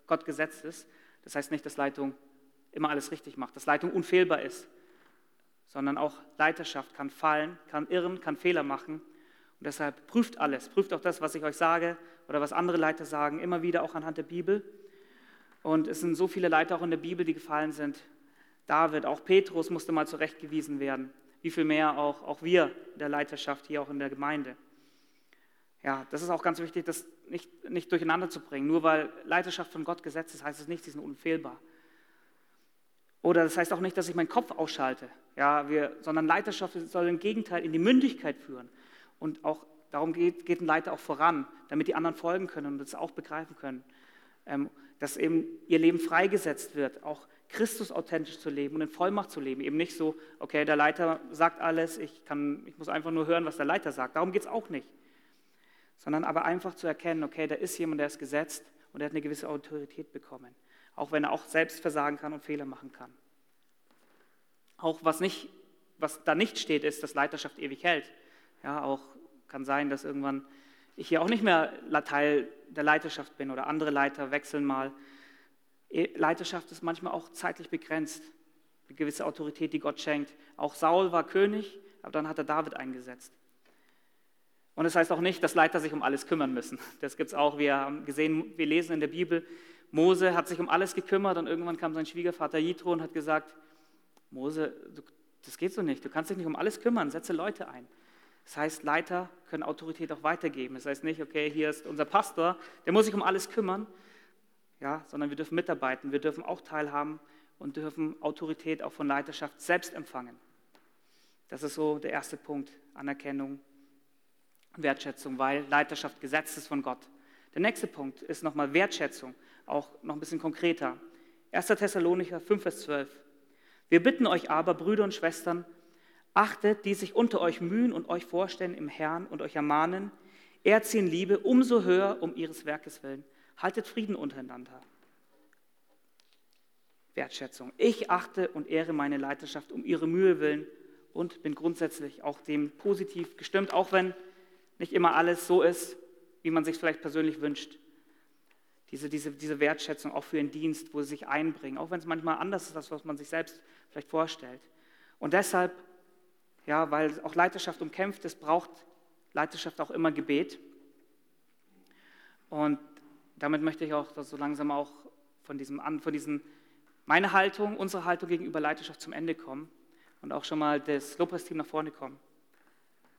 Gott gesetzt ist? Das heißt nicht, dass Leitung immer alles richtig macht, dass Leitung unfehlbar ist, sondern auch Leiterschaft kann fallen, kann irren, kann Fehler machen und deshalb prüft alles, prüft auch das, was ich euch sage oder was andere Leiter sagen, immer wieder auch anhand der Bibel. Und es sind so viele Leiter auch in der Bibel, die gefallen sind. David, auch Petrus musste mal zurechtgewiesen werden. Wie viel mehr auch, auch wir in der Leiterschaft hier auch in der Gemeinde. Ja, das ist auch ganz wichtig, das nicht, nicht durcheinander zu bringen. Nur weil Leiterschaft von Gott gesetzt ist, heißt es nicht, sie sind unfehlbar. Oder das heißt auch nicht, dass ich meinen Kopf ausschalte, ja, wir, sondern Leiterschaft soll im Gegenteil in die Mündigkeit führen. Und auch darum geht, geht ein Leiter auch voran, damit die anderen folgen können und das auch begreifen können. Ähm, dass eben ihr Leben freigesetzt wird, auch Christus authentisch zu leben und in Vollmacht zu leben. Eben nicht so, okay, der Leiter sagt alles, ich, kann, ich muss einfach nur hören, was der Leiter sagt. Darum geht es auch nicht. Sondern aber einfach zu erkennen, okay, da ist jemand, der ist gesetzt und der hat eine gewisse Autorität bekommen. Auch wenn er auch selbst versagen kann und Fehler machen kann. Auch was, nicht, was da nicht steht, ist, dass Leiterschaft ewig hält. Ja, auch kann sein, dass irgendwann ich hier auch nicht mehr Teil der Leiterschaft bin oder andere Leiter wechseln mal. E, Leiterschaft ist manchmal auch zeitlich begrenzt, eine gewisse Autorität, die Gott schenkt. Auch Saul war König, aber dann hat er David eingesetzt. Und das heißt auch nicht, dass Leiter sich um alles kümmern müssen. Das gibt es auch. Wir haben gesehen, wir lesen in der Bibel, Mose hat sich um alles gekümmert und irgendwann kam sein Schwiegervater Jitro und hat gesagt, Mose, das geht so nicht, du kannst dich nicht um alles kümmern, setze Leute ein. Das heißt, Leiter können Autorität auch weitergeben. Das heißt nicht, okay, hier ist unser Pastor, der muss sich um alles kümmern, ja, sondern wir dürfen mitarbeiten, wir dürfen auch teilhaben und dürfen Autorität auch von Leiterschaft selbst empfangen. Das ist so der erste Punkt, Anerkennung, Wertschätzung, weil Leiterschaft gesetzt ist von Gott. Der nächste Punkt ist nochmal Wertschätzung, auch noch ein bisschen konkreter. 1. Thessalonicher 5, Vers 12. Wir bitten euch aber, Brüder und Schwestern, achtet, die sich unter euch mühen und euch vorstellen im Herrn und euch ermahnen, erziehen Liebe umso höher um ihres Werkes willen. Haltet Frieden untereinander. Wertschätzung. Ich achte und ehre meine Leiterschaft um ihre Mühe willen und bin grundsätzlich auch dem positiv gestimmt, auch wenn nicht immer alles so ist, wie man sich vielleicht persönlich wünscht. Diese, diese, diese Wertschätzung auch für den Dienst, wo sie sich einbringen, auch wenn es manchmal anders ist, als was man sich selbst vielleicht vorstellt. Und deshalb, ja, weil auch Leiterschaft umkämpft ist, braucht Leiterschaft auch immer Gebet. Und damit möchte ich auch so langsam auch von diesem, von diesem, meine Haltung, unsere Haltung gegenüber Leiterschaft zum Ende kommen und auch schon mal das Lobpreisteam nach vorne kommen.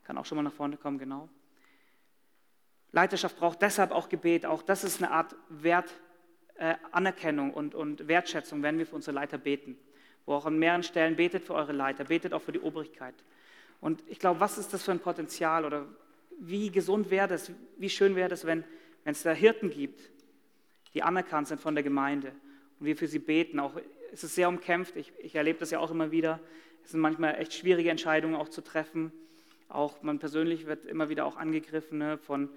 Kann auch schon mal nach vorne kommen, genau. Leiterschaft braucht deshalb auch Gebet. Auch das ist eine Art Wert, äh, Anerkennung und, und Wertschätzung, wenn wir für unsere Leiter beten. Wo auch an mehreren Stellen betet für eure Leiter, betet auch für die Obrigkeit. Und ich glaube, was ist das für ein Potenzial oder wie gesund wäre das, wie schön wäre das, wenn, es da Hirten gibt, die anerkannt sind von der Gemeinde und wir für sie beten. Auch es ist sehr umkämpft, ich, ich erlebe das ja auch immer wieder. Es sind manchmal echt schwierige Entscheidungen auch zu treffen. Auch man persönlich wird immer wieder auch angegriffen ne, von,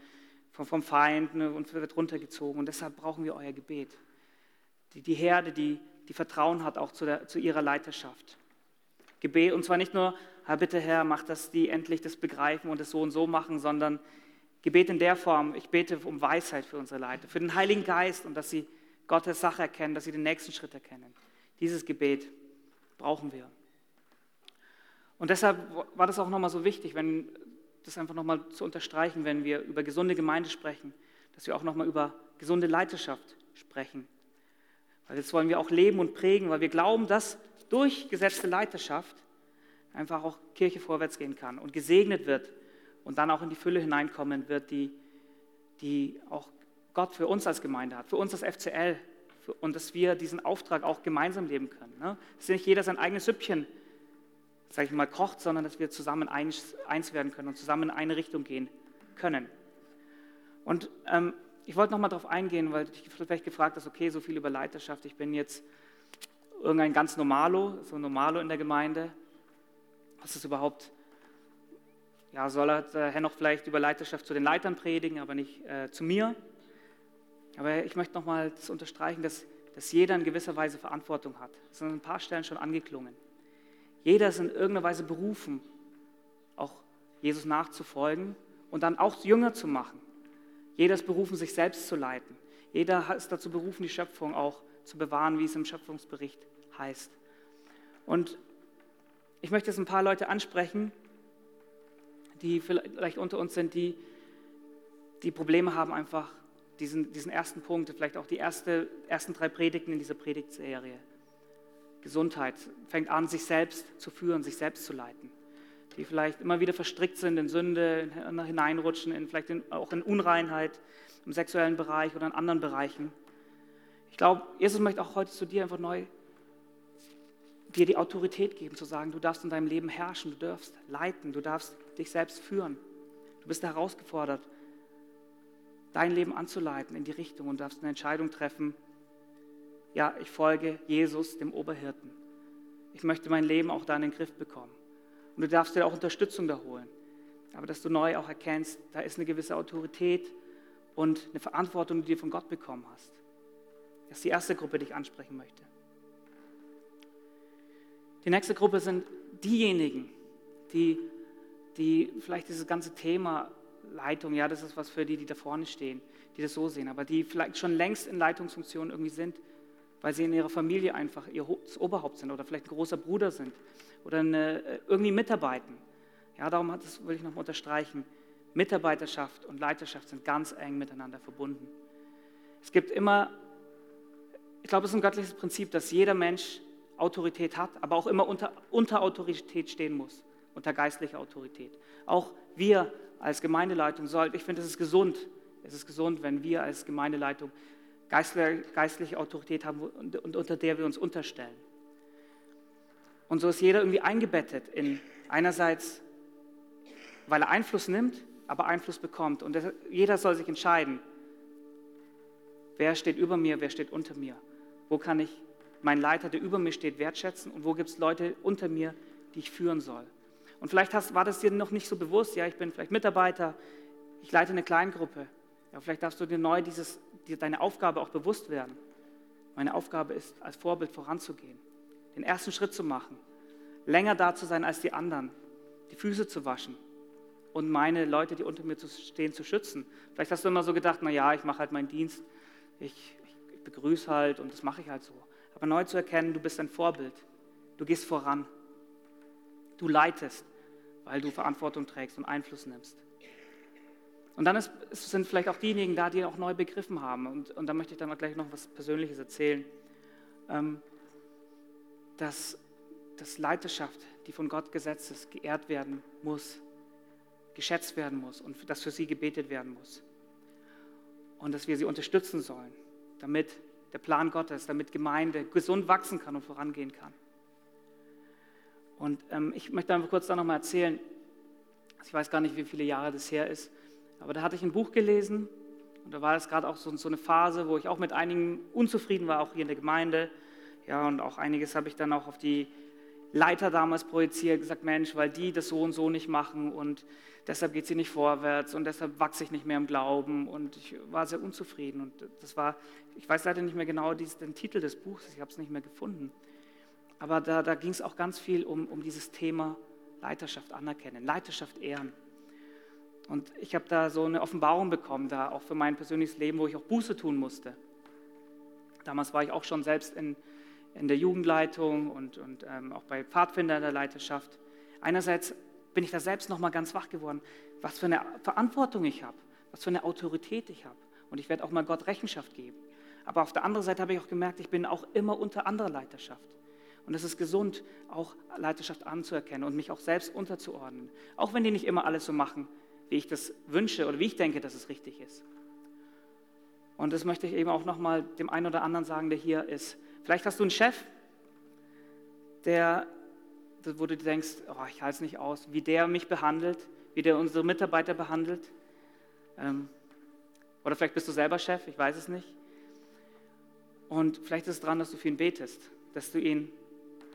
vom Feind ne, und wird runtergezogen. Und deshalb brauchen wir euer Gebet. Die, die Herde, die, die Vertrauen hat auch zu, der, zu ihrer Leiterschaft. Gebet, und zwar nicht nur, Herr, bitte Herr, mach, dass die endlich das begreifen und es so und so machen, sondern Gebet in der Form, ich bete um Weisheit für unsere Leiter, für den Heiligen Geist und dass sie Gottes Sache erkennen, dass sie den nächsten Schritt erkennen. Dieses Gebet brauchen wir. Und deshalb war das auch nochmal so wichtig, wenn das einfach nochmal zu unterstreichen, wenn wir über gesunde Gemeinde sprechen, dass wir auch nochmal über gesunde Leiterschaft sprechen. Weil jetzt wollen wir auch leben und prägen, weil wir glauben, dass durch gesetzte Leiterschaft einfach auch Kirche vorwärts gehen kann und gesegnet wird und dann auch in die Fülle hineinkommen wird, die, die auch Gott für uns als Gemeinde hat, für uns als FCL und dass wir diesen Auftrag auch gemeinsam leben können. Ne? Dass nicht jeder sein eigenes Süppchen sage ich mal, kocht, sondern dass wir zusammen eins, eins werden können und zusammen in eine Richtung gehen können. Und ähm, ich wollte noch mal darauf eingehen, weil ich vielleicht gefragt hast, okay, so viel über Leiterschaft, ich bin jetzt irgendein ganz Normalo, so Normalo in der Gemeinde. Was ist überhaupt, ja, soll er der Herr noch vielleicht über Leiterschaft zu den Leitern predigen, aber nicht äh, zu mir? Aber ich möchte noch mal das unterstreichen, dass, dass jeder in gewisser Weise Verantwortung hat. Das sind an ein paar Stellen schon angeklungen. Jeder ist in irgendeiner Weise berufen, auch Jesus nachzufolgen und dann auch Jünger zu machen. Jeder ist berufen, sich selbst zu leiten. Jeder ist dazu berufen, die Schöpfung auch zu bewahren, wie es im Schöpfungsbericht heißt. Und ich möchte jetzt ein paar Leute ansprechen, die vielleicht unter uns sind, die, die Probleme haben, einfach diesen, diesen ersten Punkt, vielleicht auch die erste, ersten drei Predigten in dieser Predigtserie Gesundheit fängt an, sich selbst zu führen, sich selbst zu leiten. Die vielleicht immer wieder verstrickt sind in Sünde, hineinrutschen, in, vielleicht in, auch in Unreinheit im sexuellen Bereich oder in anderen Bereichen. Ich glaube, Jesus möchte auch heute zu dir einfach neu dir die Autorität geben, zu sagen, du darfst in deinem Leben herrschen, du darfst leiten, du darfst dich selbst führen. Du bist herausgefordert, dein Leben anzuleiten in die Richtung und darfst eine Entscheidung treffen, ja, ich folge Jesus, dem Oberhirten. Ich möchte mein Leben auch da in den Griff bekommen. Und du darfst dir auch Unterstützung da holen. Aber dass du neu auch erkennst, da ist eine gewisse Autorität und eine Verantwortung, die du von Gott bekommen hast. Das ist die erste Gruppe, die ich ansprechen möchte. Die nächste Gruppe sind diejenigen, die, die vielleicht dieses ganze Thema Leitung, ja, das ist was für die, die da vorne stehen, die das so sehen, aber die vielleicht schon längst in Leitungsfunktionen irgendwie sind, weil sie in ihrer Familie einfach ihr Oberhaupt sind oder vielleicht ein großer Bruder sind oder eine, äh, irgendwie mitarbeiten. Ja, darum hat das, will ich noch mal unterstreichen. Mitarbeiterschaft und Leiterschaft sind ganz eng miteinander verbunden. Es gibt immer, ich glaube, es ist ein göttliches Prinzip, dass jeder Mensch Autorität hat, aber auch immer unter, unter Autorität stehen muss unter geistlicher Autorität. Auch wir als Gemeindeleitung sollten, ich finde, es ist gesund, es ist gesund, wenn wir als Gemeindeleitung geistliche, geistliche Autorität haben und, und unter der wir uns unterstellen. Und so ist jeder irgendwie eingebettet in einerseits, weil er Einfluss nimmt, aber Einfluss bekommt. Und jeder soll sich entscheiden, wer steht über mir, wer steht unter mir. Wo kann ich meinen Leiter, der über mir steht, wertschätzen und wo gibt es Leute unter mir, die ich führen soll. Und vielleicht hast, war das dir noch nicht so bewusst, ja, ich bin vielleicht Mitarbeiter, ich leite eine Kleingruppe. Ja, vielleicht darfst du dir neu dieses, dir deine Aufgabe auch bewusst werden. Meine Aufgabe ist, als Vorbild voranzugehen, den ersten Schritt zu machen, länger da zu sein als die anderen, die Füße zu waschen und meine Leute, die unter mir stehen, zu schützen. Vielleicht hast du immer so gedacht, na ja, ich mache halt meinen Dienst, ich, ich begrüße halt und das mache ich halt so. Aber neu zu erkennen, du bist ein Vorbild, du gehst voran, du leitest, weil du Verantwortung trägst und Einfluss nimmst. Und dann ist, sind vielleicht auch diejenigen da, die auch neu begriffen haben. Und, und da möchte ich dann gleich noch was Persönliches erzählen. Ähm, dass, dass Leiterschaft, die von Gott gesetzt ist, geehrt werden muss, geschätzt werden muss und dass für sie gebetet werden muss. Und dass wir sie unterstützen sollen, damit der Plan Gottes, damit Gemeinde gesund wachsen kann und vorangehen kann. Und ähm, ich möchte einfach kurz da nochmal erzählen, ich weiß gar nicht, wie viele Jahre das her ist, aber da hatte ich ein Buch gelesen und da war es gerade auch so, so, eine Phase, wo ich auch mit einigen unzufrieden war, auch hier in der Gemeinde. Ja, und auch einiges habe ich dann auch auf die Leiter damals projiziert, gesagt, Mensch, weil die das so und so nicht machen und deshalb geht sie nicht vorwärts und deshalb wachse ich nicht mehr im Glauben und ich war sehr unzufrieden und das war, ich weiß leider nicht mehr genau den Titel des Buchs, ich habe es nicht mehr gefunden, aber da, da ging es auch ganz viel um, um dieses Thema Leiterschaft anerkennen, Leiterschaft ehren. Und ich habe da so eine Offenbarung bekommen, da auch für mein persönliches Leben, wo ich auch Buße tun musste. Damals war ich auch schon selbst in, in der Jugendleitung und, und ähm, auch bei Pfadfinder in der Leiterschaft. Einerseits bin ich da selbst nochmal ganz wach geworden, was für eine Verantwortung ich habe, was für eine Autorität ich habe. Und ich werde auch mal Gott Rechenschaft geben. Aber auf der anderen Seite habe ich auch gemerkt, ich bin auch immer unter anderer Leiterschaft. Und es ist gesund, auch Leiterschaft anzuerkennen und mich auch selbst unterzuordnen. Auch wenn die nicht immer alles so machen, wie ich das wünsche oder wie ich denke, dass es richtig ist. Und das möchte ich eben auch nochmal dem einen oder anderen sagen, der hier ist. Vielleicht hast du einen Chef, der, wo du denkst, oh, ich halte es nicht aus, wie der mich behandelt, wie der unsere Mitarbeiter behandelt. Ähm, oder vielleicht bist du selber Chef, ich weiß es nicht. Und vielleicht ist es daran, dass du für ihn betest, dass du ihn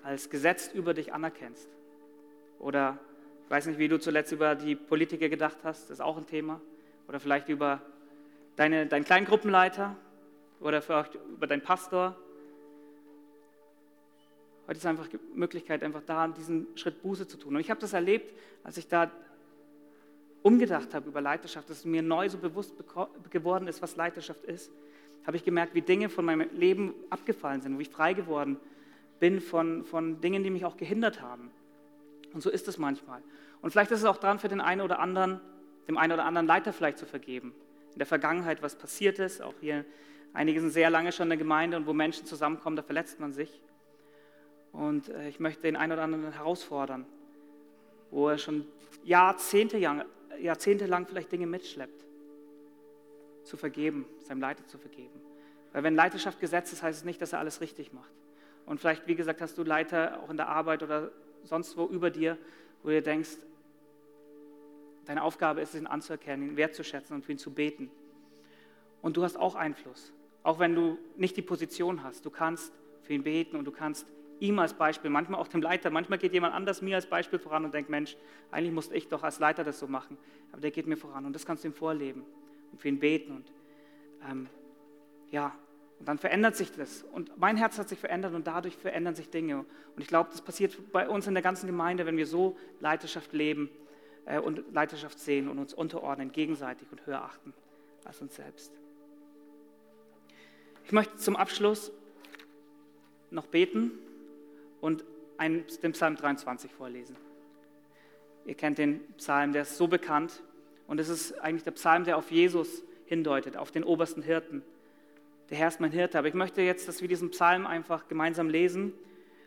als gesetzt über dich anerkennst. Oder ich weiß nicht, wie du zuletzt über die Politiker gedacht hast, das ist auch ein Thema. Oder vielleicht über deine, deinen kleinen Gruppenleiter oder vielleicht über deinen Pastor. Heute ist einfach die Möglichkeit, einfach da diesen Schritt Buße zu tun. Und ich habe das erlebt, als ich da umgedacht habe über Leiterschaft, dass mir neu so bewusst geworden ist, was Leiterschaft ist, habe ich gemerkt, wie Dinge von meinem Leben abgefallen sind, wo ich frei geworden bin von, von Dingen, die mich auch gehindert haben. Und so ist es manchmal. Und vielleicht ist es auch dran für den einen oder anderen, dem einen oder anderen Leiter vielleicht zu vergeben. In der Vergangenheit, was passiert ist, auch hier, einige sind sehr lange schon in der Gemeinde und wo Menschen zusammenkommen, da verletzt man sich. Und äh, ich möchte den einen oder anderen herausfordern, wo er schon Jahrzehnte, jahrzehntelang vielleicht Dinge mitschleppt, zu vergeben, seinem Leiter zu vergeben. Weil wenn Leiterschaft gesetzt ist, heißt es nicht, dass er alles richtig macht. Und vielleicht, wie gesagt, hast du Leiter auch in der Arbeit oder sonst wo über dir, wo du denkst, deine Aufgabe ist es, ihn anzuerkennen, ihn wertzuschätzen und für ihn zu beten. Und du hast auch Einfluss, auch wenn du nicht die Position hast. Du kannst für ihn beten und du kannst ihm als Beispiel, manchmal auch dem Leiter, manchmal geht jemand anders mir als Beispiel voran und denkt, Mensch, eigentlich musste ich doch als Leiter das so machen, aber der geht mir voran und das kannst du ihm vorleben und für ihn beten und ähm, ja, und dann verändert sich das. Und mein Herz hat sich verändert und dadurch verändern sich Dinge. Und ich glaube, das passiert bei uns in der ganzen Gemeinde, wenn wir so Leiterschaft leben äh, und Leiterschaft sehen und uns unterordnen, gegenseitig und höher achten als uns selbst. Ich möchte zum Abschluss noch beten und einen, den Psalm 23 vorlesen. Ihr kennt den Psalm, der ist so bekannt. Und es ist eigentlich der Psalm, der auf Jesus hindeutet, auf den obersten Hirten der Herr ist mein Hirte. Aber ich möchte jetzt, dass wir diesen Psalm einfach gemeinsam lesen,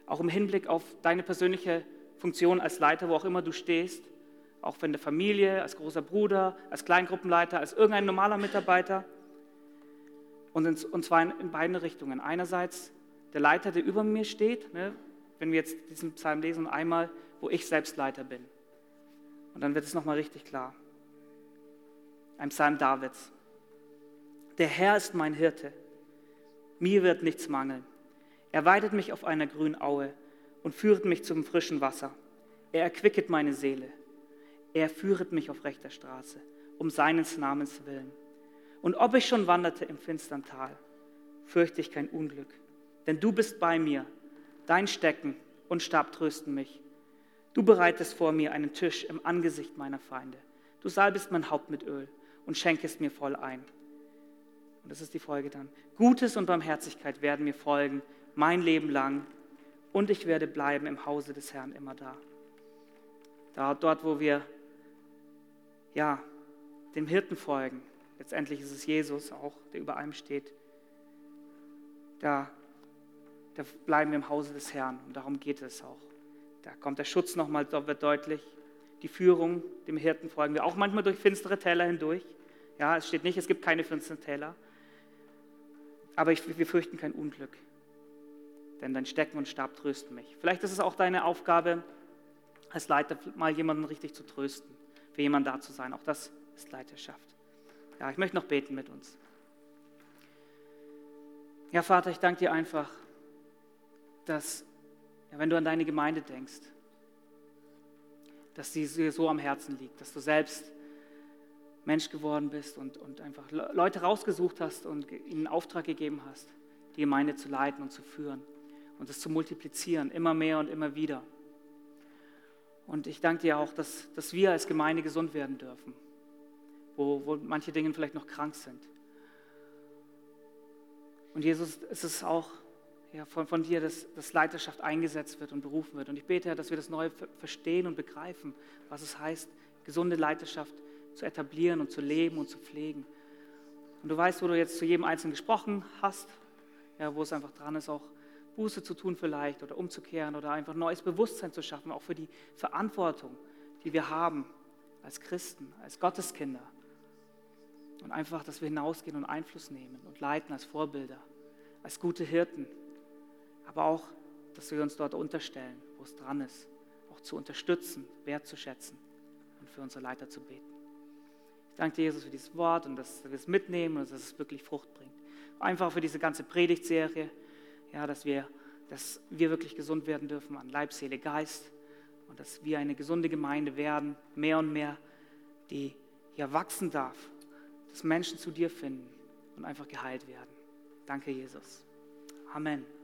auch im Hinblick auf deine persönliche Funktion als Leiter, wo auch immer du stehst, auch in der Familie, als großer Bruder, als Kleingruppenleiter, als irgendein normaler Mitarbeiter. Und zwar in, in, beiden Richtungen. Einerseits der Leiter, der über mir steht, ne, wenn wir jetzt diesen Psalm lesen, einmal, wo ich selbst Leiter bin. Und dann wird es nochmal richtig klar. Ein Psalm Davids. Der Herr ist mein Hirte. Mir wird nichts mangeln. Er weidet mich auf einer grünen Aue und führet mich zum frischen Wasser. Er erquicket meine Seele. Er führet mich auf rechter Straße, um seines Namens willen. Und ob ich schon wanderte im finstern Tal, fürchte ich kein Unglück, denn du bist bei mir, dein Stecken und Stab trösten mich. Du bereitest vor mir einen Tisch im Angesicht meiner Feinde. Du salbest mein Haupt mit Öl und schenkest mir voll ein. Und das ist die Folge dann. Gutes und Barmherzigkeit werden mir folgen, mein Leben lang, und ich werde bleiben im Hause des Herrn immer da. da dort, wo wir ja, dem Hirten folgen, letztendlich ist es Jesus auch, der über allem steht, da, da bleiben wir im Hause des Herrn und darum geht es auch. Da kommt der Schutz nochmal, wird deutlich, die Führung, dem Hirten folgen wir auch manchmal durch finstere Täler hindurch. Ja, es steht nicht, es gibt keine finsteren Täler, aber ich, wir fürchten kein Unglück, denn dein Stecken und Stab trösten mich. Vielleicht ist es auch deine Aufgabe, als Leiter mal jemanden richtig zu trösten, für jemanden da zu sein. Auch das ist Leiterschaft. Ja, ich möchte noch beten mit uns. Ja, Vater, ich danke dir einfach, dass, wenn du an deine Gemeinde denkst, dass sie dir so am Herzen liegt, dass du selbst Mensch geworden bist und, und einfach Leute rausgesucht hast und ihnen Auftrag gegeben hast, die Gemeinde zu leiten und zu führen und es zu multiplizieren, immer mehr und immer wieder. Und ich danke dir auch, dass, dass wir als Gemeinde gesund werden dürfen, wo, wo manche Dinge vielleicht noch krank sind. Und Jesus, es ist auch ja, von, von dir, dass, dass Leiterschaft eingesetzt wird und berufen wird. Und ich bete, Herr, dass wir das neu verstehen und begreifen, was es heißt, gesunde Leiterschaft zu etablieren und zu leben und zu pflegen. Und du weißt, wo du jetzt zu jedem Einzelnen gesprochen hast, ja, wo es einfach dran ist, auch Buße zu tun vielleicht oder umzukehren oder einfach neues Bewusstsein zu schaffen, auch für die Verantwortung, die wir haben als Christen, als Gotteskinder. Und einfach, dass wir hinausgehen und Einfluss nehmen und leiten als Vorbilder, als gute Hirten. Aber auch, dass wir uns dort unterstellen, wo es dran ist, auch zu unterstützen, wertzuschätzen und für unsere Leiter zu beten. Ich danke dir, Jesus, für dieses Wort und dass wir es mitnehmen und dass es wirklich Frucht bringt. Einfach für diese ganze Predigtserie, ja, dass, wir, dass wir wirklich gesund werden dürfen an Leib, Seele, Geist und dass wir eine gesunde Gemeinde werden, mehr und mehr, die hier wachsen darf, dass Menschen zu dir finden und einfach geheilt werden. Danke, Jesus. Amen.